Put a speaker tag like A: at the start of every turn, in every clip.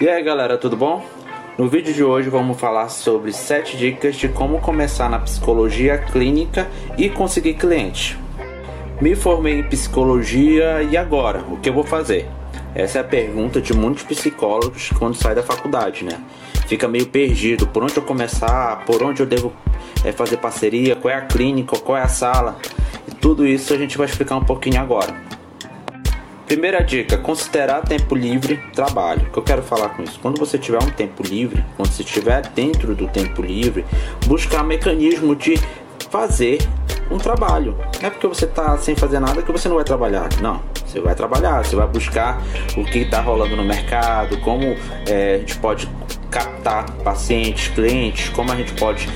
A: E aí galera, tudo bom? No vídeo de hoje vamos falar sobre 7 dicas de como começar na psicologia clínica e conseguir cliente. Me formei em psicologia e agora? O que eu vou fazer? Essa é a pergunta de muitos psicólogos quando sai da faculdade, né? Fica meio perdido, por onde eu começar, por onde eu devo é, fazer parceria, qual é a clínica, qual é a sala. E tudo isso a gente vai explicar um pouquinho agora. Primeira dica: considerar tempo livre trabalho. O que eu quero falar com isso? Quando você tiver um tempo livre, quando você estiver dentro do tempo livre, buscar mecanismo de fazer um trabalho. Não é porque você está sem fazer nada que você não vai trabalhar. Não, você vai trabalhar, você vai buscar o que está rolando no mercado, como é, a gente pode captar pacientes, clientes, como a gente pode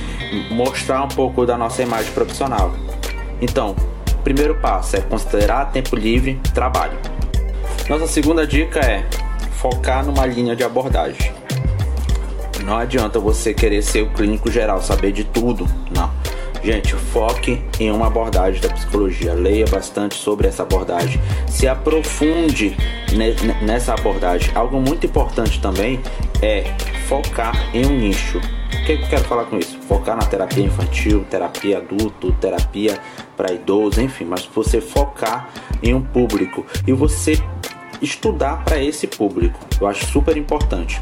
A: mostrar um pouco da nossa imagem profissional. Então, primeiro passo é considerar tempo livre trabalho. Nossa segunda dica é focar numa linha de abordagem. Não adianta você querer ser o clínico geral, saber de tudo. Não. Gente, foque em uma abordagem da psicologia. Leia bastante sobre essa abordagem. Se aprofunde nessa abordagem. Algo muito importante também é focar em um nicho. O que eu quero falar com isso? Focar na terapia infantil, terapia adulto, terapia para idoso, enfim, mas você focar em um público e você estudar para esse público. Eu acho super importante.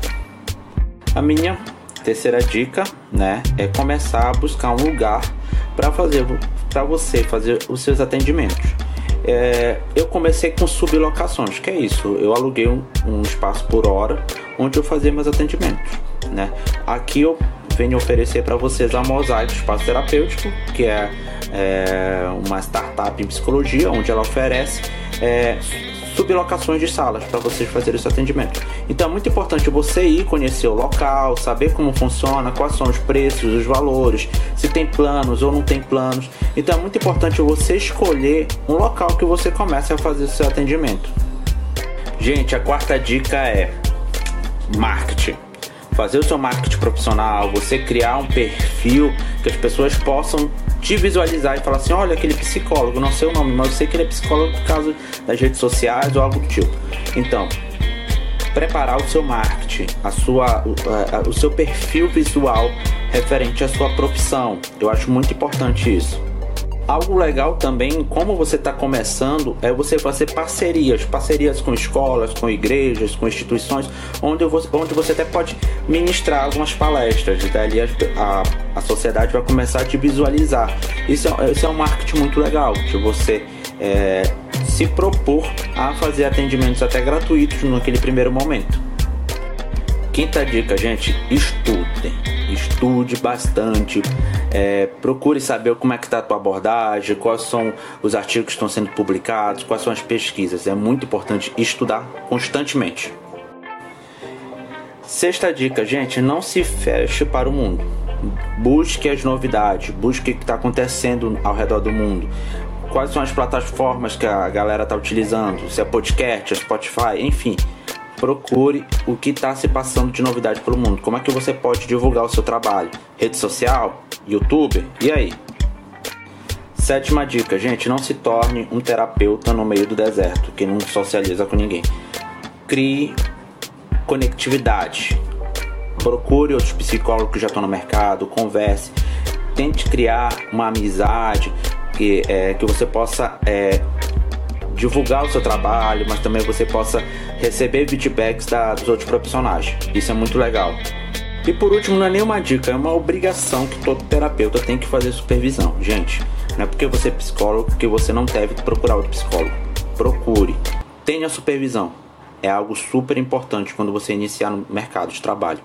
A: A minha terceira dica, né, é começar a buscar um lugar para fazer para você fazer os seus atendimentos. É, eu comecei com sublocações, que é isso. Eu aluguei um, um, espaço por hora onde eu fazia meus atendimentos. Né? Aqui eu venho oferecer para vocês a Mosaico Espaço Terapêutico, que é, é, uma startup em psicologia, onde ela oferece é, sublocações de salas para vocês fazerem esse atendimento. Então é muito importante você ir conhecer o local, saber como funciona, quais são os preços, os valores, se tem planos ou não tem planos. Então é muito importante você escolher um local que você comece a fazer o seu atendimento. Gente, a quarta dica é marketing fazer o seu marketing profissional, você criar um perfil que as pessoas possam te visualizar e falar assim: olha, aquele psicólogo, não sei o nome, mas eu sei que ele é psicólogo por causa das redes sociais ou algo do tipo. Então, preparar o seu marketing, a sua, o, o seu perfil visual referente à sua profissão. Eu acho muito importante isso. Algo legal também, como você está começando, é você fazer parcerias, parcerias com escolas, com igrejas, com instituições, onde você, onde você até pode ministrar algumas palestras. Dali a, a, a sociedade vai começar a te visualizar. Isso é, isso é um marketing muito legal, de você é, se propor a fazer atendimentos até gratuitos naquele primeiro momento. Quinta dica, gente, estudem. Estude bastante. É, procure saber como é que está a tua abordagem, quais são os artigos que estão sendo publicados, quais são as pesquisas. É muito importante estudar constantemente. Sexta dica, gente, não se feche para o mundo. Busque as novidades, busque o que está acontecendo ao redor do mundo. Quais são as plataformas que a galera está utilizando, se é podcast, é Spotify, enfim procure o que está se passando de novidade pelo mundo. Como é que você pode divulgar o seu trabalho? Rede social? YouTube? E aí? Sétima dica, gente, não se torne um terapeuta no meio do deserto, que não socializa com ninguém. Crie conectividade. Procure outros psicólogos que já estão no mercado, converse, tente criar uma amizade que, é, que você possa é, divulgar o seu trabalho, mas também você possa receber feedbacks da, dos outros profissionais. Isso é muito legal. E por último, não é nenhuma dica, é uma obrigação que todo terapeuta tem que fazer supervisão. Gente, não é porque você é psicólogo que você não deve procurar outro psicólogo. Procure. Tenha supervisão. É algo super importante quando você iniciar no mercado de trabalho.